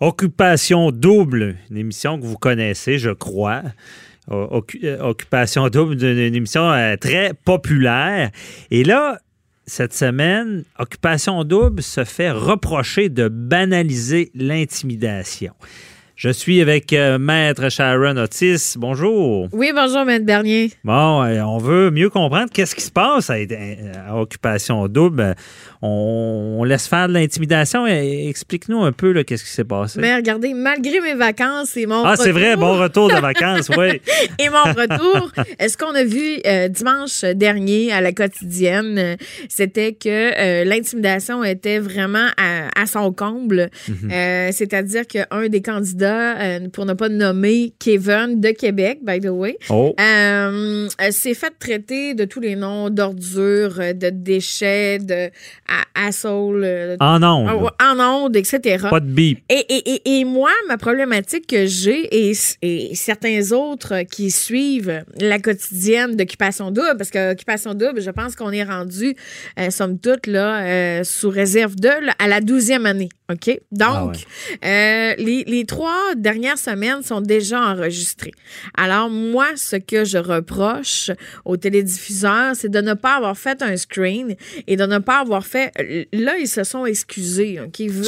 Occupation double, une émission que vous connaissez, je crois. Occupation double, une émission euh, très populaire. Et là, cette semaine, Occupation double se fait reprocher de banaliser l'intimidation. Je suis avec euh, Maître Sharon Otis. Bonjour. Oui, bonjour, Maître Bernier. Bon, euh, on veut mieux comprendre qu'est-ce qui se passe à, Occupation Double. On, laisse faire de l'intimidation. Explique-nous un peu qu'est-ce qui s'est passé. Mais regardez, malgré mes vacances et mon Ah, c'est vrai, bon retour de vacances, oui. et mon retour, ce qu'on a vu euh, dimanche dernier à la quotidienne, c'était que l'intimidation était vraiment à, son comble. Mhm. C'est-à-dire qu'un des candidats euh, pour ne pas nommer Kevin de Québec, by the way, oh. euh, s'est fait traiter de tous les noms d'ordures, de déchets, de asshole. en ondes. En ondes, etc. Pas de bip. Et, et, et, moi, ma problématique que j'ai et, et, certains autres qui suivent la quotidienne d'Occupation Double, parce qu'Occupation Double, je pense qu'on est rendu, euh, somme toute, là, sous réserve de, à la douzième année. OK? Donc, ah les, les trois dernières semaines sont déjà enregistrées. Alors, moi, ce que je reproche aux télédiffuseurs, c'est de ne pas avoir fait un screen et de ne pas avoir fait. Là, ils se sont excusés.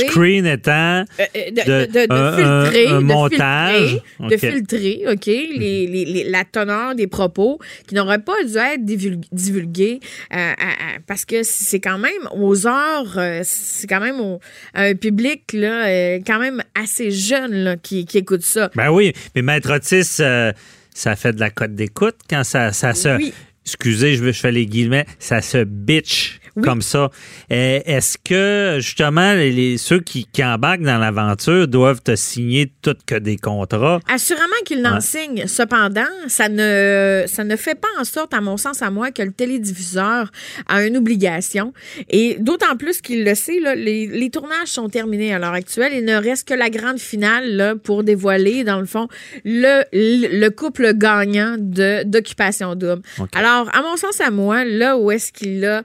Screen étant. Euh, euh, de, filtrer. Un, montage. De filtrer, OK, les, la teneur des propos qui n'auraient pas dû être divulgués euh, parce que c'est quand même aux heures, c'est quand même un public là, quand même assez jeune là, qui, écoutent ça. Ben oui, mais Maître Otis, euh, ça fait de la cote d'écoute quand ça, ça se. Excusez, je, je fais les guillemets, ça se bitch comme ça. Euh, est-ce que, justement, les, ceux qui, qui embarquent dans l'aventure doivent te signer tout que des contrats? Assurément qu'ils n'en signent. Cependant, ça ne, ça ne fait pas en sorte, à mon sens, à moi, que le télédiffuseur a une obligation. Et d'autant plus qu'il le sait, là, les, les, tournages sont terminés à l'heure actuelle. Il ne reste que la grande finale là, pour dévoiler, dans le fond, le, le couple gagnant d'Occupation Double. Alors, à mon sens, à moi, là où est-ce qu'il a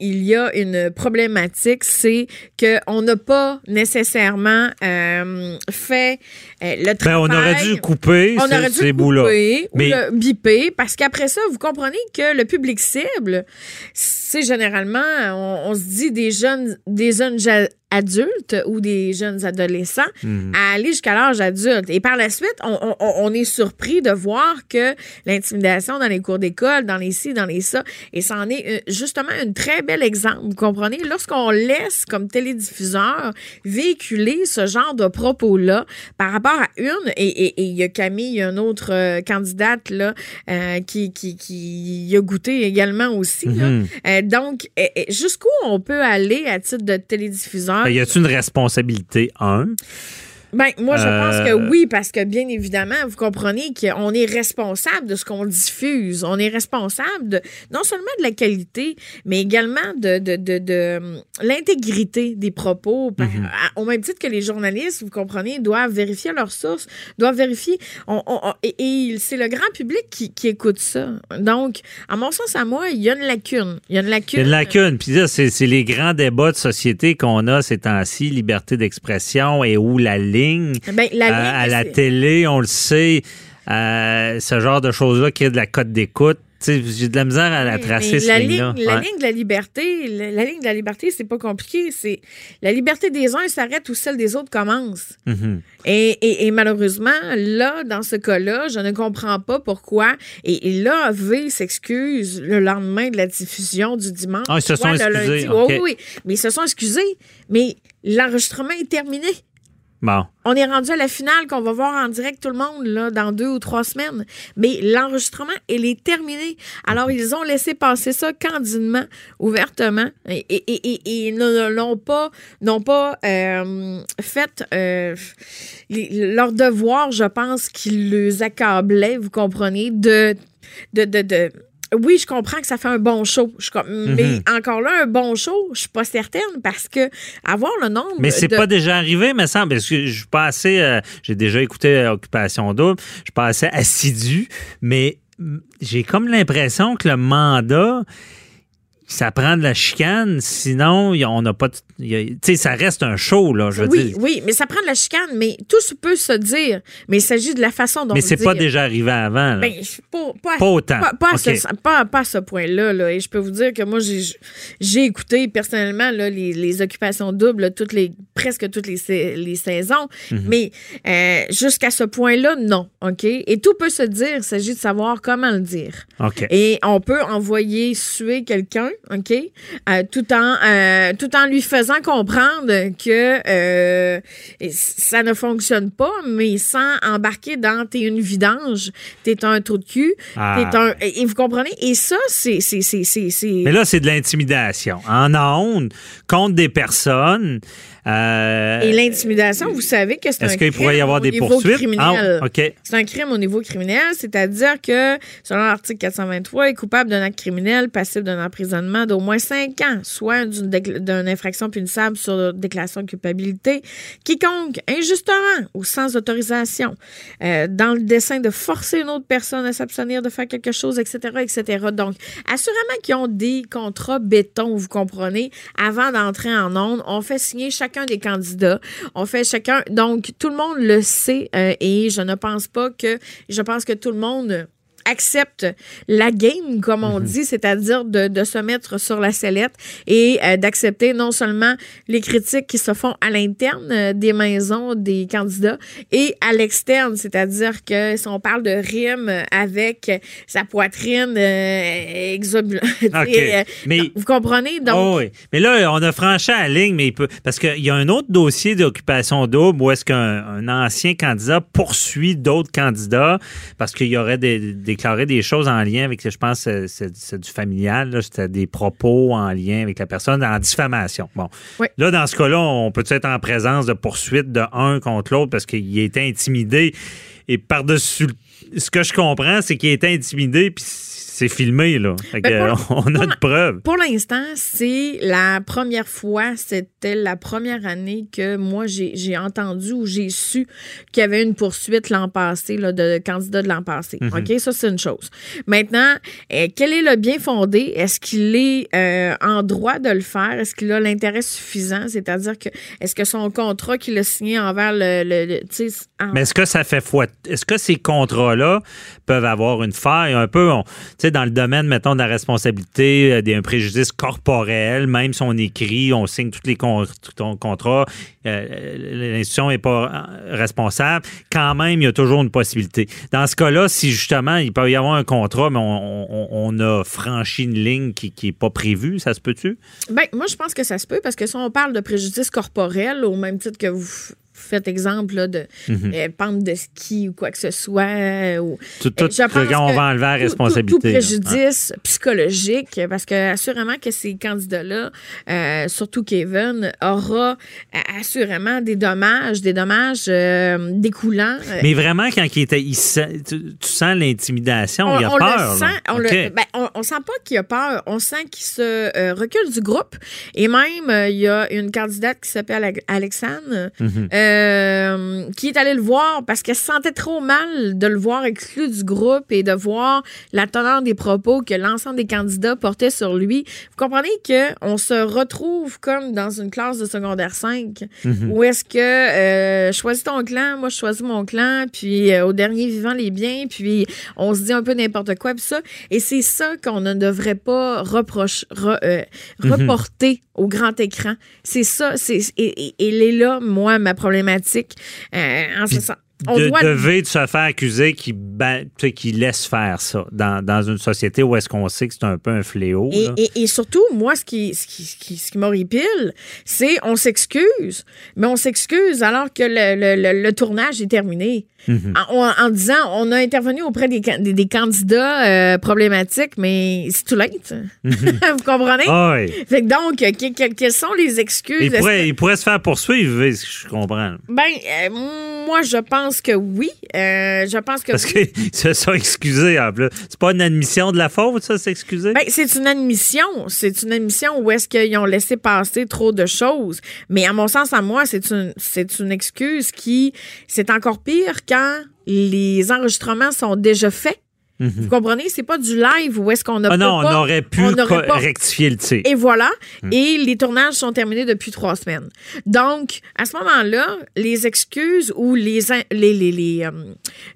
il y a une problématique, c'est qu'on n'a pas nécessairement euh, fait euh, le travail. Ben, on aurait dû couper on aurait dû ces bouts-là. Ou le biper, parce qu'après ça, vous comprenez que le public cible, c'est généralement, on, se dit des jeunes, des jeunes adultes ou des jeunes adolescents mhm. à aller jusqu'à l'âge adulte. Et par la suite, on, est surpris de voir que l'intimidation dans les cours d'école, dans les ci, dans les ça, et ça en est euh, justement un très bel exemple. Vous comprenez? Lorsqu'on laisse comme télédiffuseur véhiculer ce genre de propos-là par rapport à une, et il y a Camille, une autre euh, candidate là, euh, qui, qui, qui a goûté également aussi. Mhm. donc, jusqu'où on peut aller à titre de télédiffuseur ben, y a-t-il une responsabilité, un? Ben, moi, je pense que euh, oui, parce que bien évidemment, vous comprenez qu'on est responsable de ce qu'on diffuse. On est responsable de, non seulement de la qualité, mais également de, de, de, de hum, l'intégrité des propos. Mhm. Au même titre que les journalistes, vous comprenez, doivent vérifier leurs sources, doivent vérifier. et, c'est le grand public qui, qui, écoute ça. Donc, à mon sens, à moi, il y a une lacune. Il y a une lacune. Il y a une lacune. Puis là, c'est les grands débats de société qu'on a ces temps-ci, liberté d'expression et où la ben, à, la télé, on le sait, euh, ce genre de choses-là qui est de la cote d'écoute. J'ai de la misère à la tracer, la ligne, La ligne de la liberté, la, ligne de la liberté, c'est pas compliqué. C'est la liberté des uns s'arrête où celle des autres commence. Mm-hmm. et, malheureusement, là, dans ce cas-là, je ne comprends pas pourquoi. Et, là, V s'excuse le lendemain de la diffusion du dimanche. Ah, ils se sont excusés. oui, oui, mais ils se sont excusés. Mais l'enregistrement est terminé. On est rendu à la finale qu'on va voir en direct tout le monde là, dans deux ou trois semaines. Mais l'enregistrement, il est terminé. Alors, ils ont laissé passer ça candidement, ouvertement, et, et, et, ne l'ont pas, n'ont pas euh, fait euh, leur devoir, je pense, qu'ils les accablaient, vous comprenez, de, de, de oui, je comprends que ça fait un bon show. Mais mhm. encore là, un bon show, je suis pas certaine parce que avoir le nombre. Mais c'est pas déjà arrivé, me semble. Parce que je suis pas assez. Euh, j'ai déjà écouté Occupation Double. Je suis pas assez assidu, mais j'ai comme l'impression que le mandat ça prend de la chicane, sinon on n'a pas. Tu sais, ça reste un show, là, je veux oui, dire. Oui, mais ça prend de la chicane, mais tout se peut se dire. Mais il s'agit de la façon dont Mais c'est pas déjà arrivé avant, là. Ben, pas, pas, Pas autant. Pas, pas à ce, pas- ce point-là. Là. Et je peux vous dire que moi, j'ai écouté personnellement là, les, les occupations doubles toutes les, presque toutes les, les saisons. Mhm. Mais euh, jusqu'à ce point-là, non. OK? Et tout peut se dire. Il s'agit de savoir comment le dire. OK. Et on peut envoyer suer quelqu'un, OK, euh, tout en euh, tout en lui faisant comprendre que euh, ça ne fonctionne pas, mais sans embarquer dans t'es une vidange, t'es un trou de cul, Ah. t'es un et vous comprenez? Et ça c'est Mais là, c'est de l'intimidation. En ondes, contre des personnes. et l'intimidation, vous savez que c'est un Est-ce qu'il pourrait y avoir au des niveau poursuites? criminel. Ah. C'est un crime au niveau criminel, c'est-à-dire que, selon l'article 423, est coupable d'un acte criminel passible d'un emprisonnement d'au moins cinq ans, soit d'une infraction punissable sur déclaration de culpabilité, quiconque, injustement ou sans autorisation, euh, dans le dessein de forcer une autre personne à s'abstenir de faire quelque chose, etc., etc. Donc, assurément qu'ils ont des contrats béton, vous comprenez, avant d'entrer en onde, on fait signer chacun des candidats, on fait chacun, donc tout le monde le sait euh, et je ne pense pas que, je pense que tout le monde accepte la game, comme on dit, c'est-à-dire de, de se mettre sur la sellette et euh, d'accepter non seulement les critiques qui se font à l'interne euh, des maisons des candidats et à l'externe, c'est-à-dire que si on parle de rime avec sa poitrine euh. Mais- vous comprenez? Donc, Oh oui. Mais là, on a franchi la ligne, mais il peut. Parce qu'il y a un autre dossier d'occupation double où est-ce qu'un un ancien candidat poursuit d'autres candidats parce qu'il y aurait des, déclaré des choses en lien avec, je pense, c'est- c'est du familial, c'était des propos en lien avec la personne en diffamation. Bon. Oui. Là, dans ce cas-là, on peut être en présence de poursuites de un contre l'autre parce qu'il a été intimidé? Et par-dessus, ce que je comprends, c'est qu'il a été intimidé, puis c'est filmé, là. Euh, pour- on a de preuves. Pour l'instant, c'est la première fois, c'était la première année que moi, j'ai entendu ou j'ai su qu'il y avait une poursuite l'an passé, là, de candidats de l'an passé. Mhm. OK? Ça, c'est une chose. Maintenant, euh, quel est le bien fondé? Est-ce qu'il est euh, en droit de le faire? Est-ce qu'il a l'intérêt suffisant? C'est-à-dire que, est-ce que son contrat qu'il a signé envers le. le- le- tu sais, en- Mais est-ce que ça fait foi? Est-ce que ces contrats-là peuvent avoir une faille un peu, on- dans le domaine, mettons, de la responsabilité, euh, d'un préjudice corporel, même si on écrit, on signe tous les contrats, euh, l'institution n'est pas euh, responsable, quand même, il y a toujours une possibilité. Dans ce cas-là, si justement, il peut y avoir un contrat, mais on, on- a franchi une ligne qui n'est pas prévue, ça se peut-tu? Ben, moi, je pense que ça se peut parce que si on parle de préjudice corporel, au même titre que vous faites exemple là, de Mhm. euh, pente de ski ou quoi que ce soit, euh, ou Tout, tout, Euh, je pense on que va enlever la tout- responsabilité. Tout, préjudice psychologique, parce que assurément que ces candidats-là, euh, surtout Kevin, aura assurément des dommages, des dommages euh, découlants. Mais vraiment, quand il était, il sent- tu, tu sens l'intimidation, il a on peur. Le sent, on, OK. le, ben, on, on sent pas qu'il a peur. On sent qu'il se recule du groupe. Et même, il y a une candidate qui s'appelle Ale- Alexandre Mhm. Euh, qui est allée le voir parce qu'elle se sentait trop mal de le voir exclu du groupe et de voir la teneur des propos que l'ensemble des candidats portaient sur lui. Vous comprenez que on se retrouve comme dans une classe de secondaire 5 Mhm. où est-ce que euh, choisis ton clan, moi je choisis mon clan, puis euh, au dernier vivant les biens, puis on se dit un peu n'importe quoi, puis ça. Et c'est ça qu'on ne devrait pas reprocher, re- euh, Mhm. reporter au grand écran. C'est ça, c'est et, et, et elle est là, moi, ma problématique. Euh, en ce sens. De, doit devait de se faire accuser qui, ben, qui laisse faire ça dans, dans une société où est-ce qu'on sait que c'est un peu un fléau. Et, là. et- et surtout, moi, ce qui, ce qui, ce qui, ce qui m'horripile, c'est on s'excuse, mais on s'excuse alors que le, le- le- le tournage est terminé. Mhm. En, en- en disant, on a intervenu auprès des, des, des candidats euh, problématiques, mais c'est tout late. Vous comprenez? Ah oui. Fait que donc, que- que- quelles sont les excuses? Il pourrait, il pourrait se faire poursuivre, je comprends. Ben, euh, moi, je pense que oui. Euh, je pense que Parce oui. qu'ils se sont excusés en plus. C'est pas une admission de la faute, ça, s'excuser? Ben, c'est une admission. C'est une admission où est-ce qu'ils ont laissé passer trop de choses. Mais à mon sens, à moi, c'est une, c'est une excuse qui, c'est encore pire quand les enregistrements sont déjà faits Mhm. Vous comprenez? C'est pas du live où est-ce qu'on a ah non, on aurait pu rectifier le tir. Et voilà. Hmm. Et les tournages sont terminés depuis trois semaines. Donc, à ce moment-là, les excuses ou les, les, les, les, euh,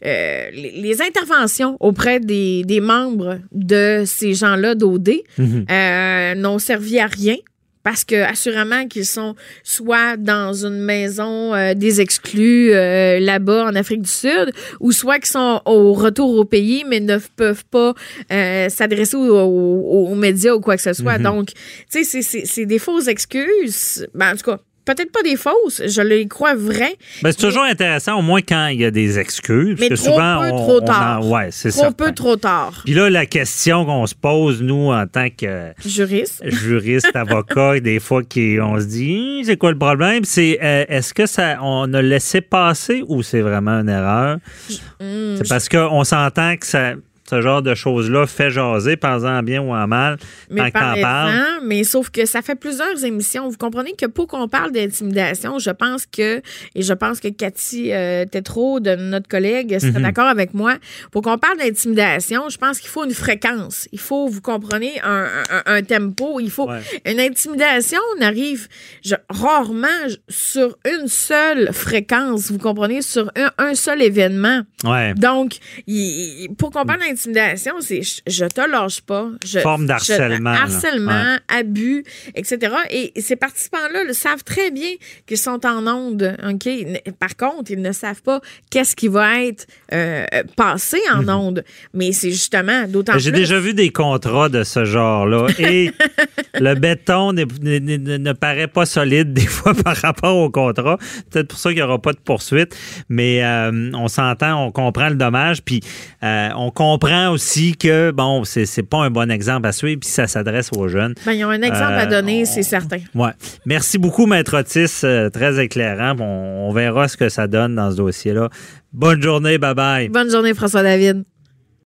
euh, les interventions auprès des, des, membres de ces gens-là d'OD mhm. euh, n'ont servi à rien parce que assurément qu'ils sont soit dans une maison euh, des exclus euh, là-bas en Afrique du Sud, ou soit qu'ils sont au retour au pays mais ne peuvent pas euh, s'adresser aux, médias ou quoi que ce soit. Mm-hmm. Donc, tu sais, c'est des fausses excuses. Ben, en tout cas, peut-être pas des fausses, je les crois vraies. Ben, c'est toujours intéressant, au moins quand il y a des excuses. Mais trop peu, trop tard. ouais, c'est Trop peu, trop tard. Puis là, la question qu'on se pose, nous, en tant que... Juriste. Juriste, avocat, des fois, qui, on se dit, hum, c'est quoi le problème? C'est, euh, est-ce que ça, on a laissé passer ou c'est vraiment une erreur? Hum, c'est parce qu'on s'entend que ça ce genre de choses-là fait jaser, en bien ou en mal, mais quand parle. Mais sauf que ça fait plusieurs émissions. Vous comprenez que pour qu'on parle d'intimidation, je pense que, et je pense que Cathy euh, Tétrault, de notre collègue, serait mhm. d'accord avec moi, pour qu'on parle d'intimidation, je pense qu'il faut une fréquence. Il faut, vous comprenez, un, tempo. Il faut. Une intimidation n'arrive rarement sur une seule fréquence, vous comprenez, sur un, seul événement. Ouais. Donc, pour qu'on parle d'intimidation, L'intimidation, c'est je, te lâche pas. Je, Forme d'harcèlement. Harcèlement, abus, etc. Et ces participants-là le savent très bien qu'ils sont en onde. OK? Par contre, ils ne savent pas qu'est-ce qui va être euh, passé en mhm. onde. Mais c'est justement d'autant plus. J'ai déjà vu des contrats de ce genre-là. Et le béton ne, paraît pas solide des fois par rapport au contrat. Peut-être pour ça qu'il n'y aura pas de poursuite. Mais euh, on s'entend, on comprend le dommage. Puis euh, on comprend aussi que, bon, c'est pas un bon exemple à suivre, puis ça s'adresse aux jeunes. Ben, ils ont un exemple à euh, donner, c'est certain. Ouais. Merci beaucoup, Maître Otis. Euh, très éclairant. on verra ce que ça donne dans ce dossier-là. Bonne journée. Bye bye. Bonne journée, François-David.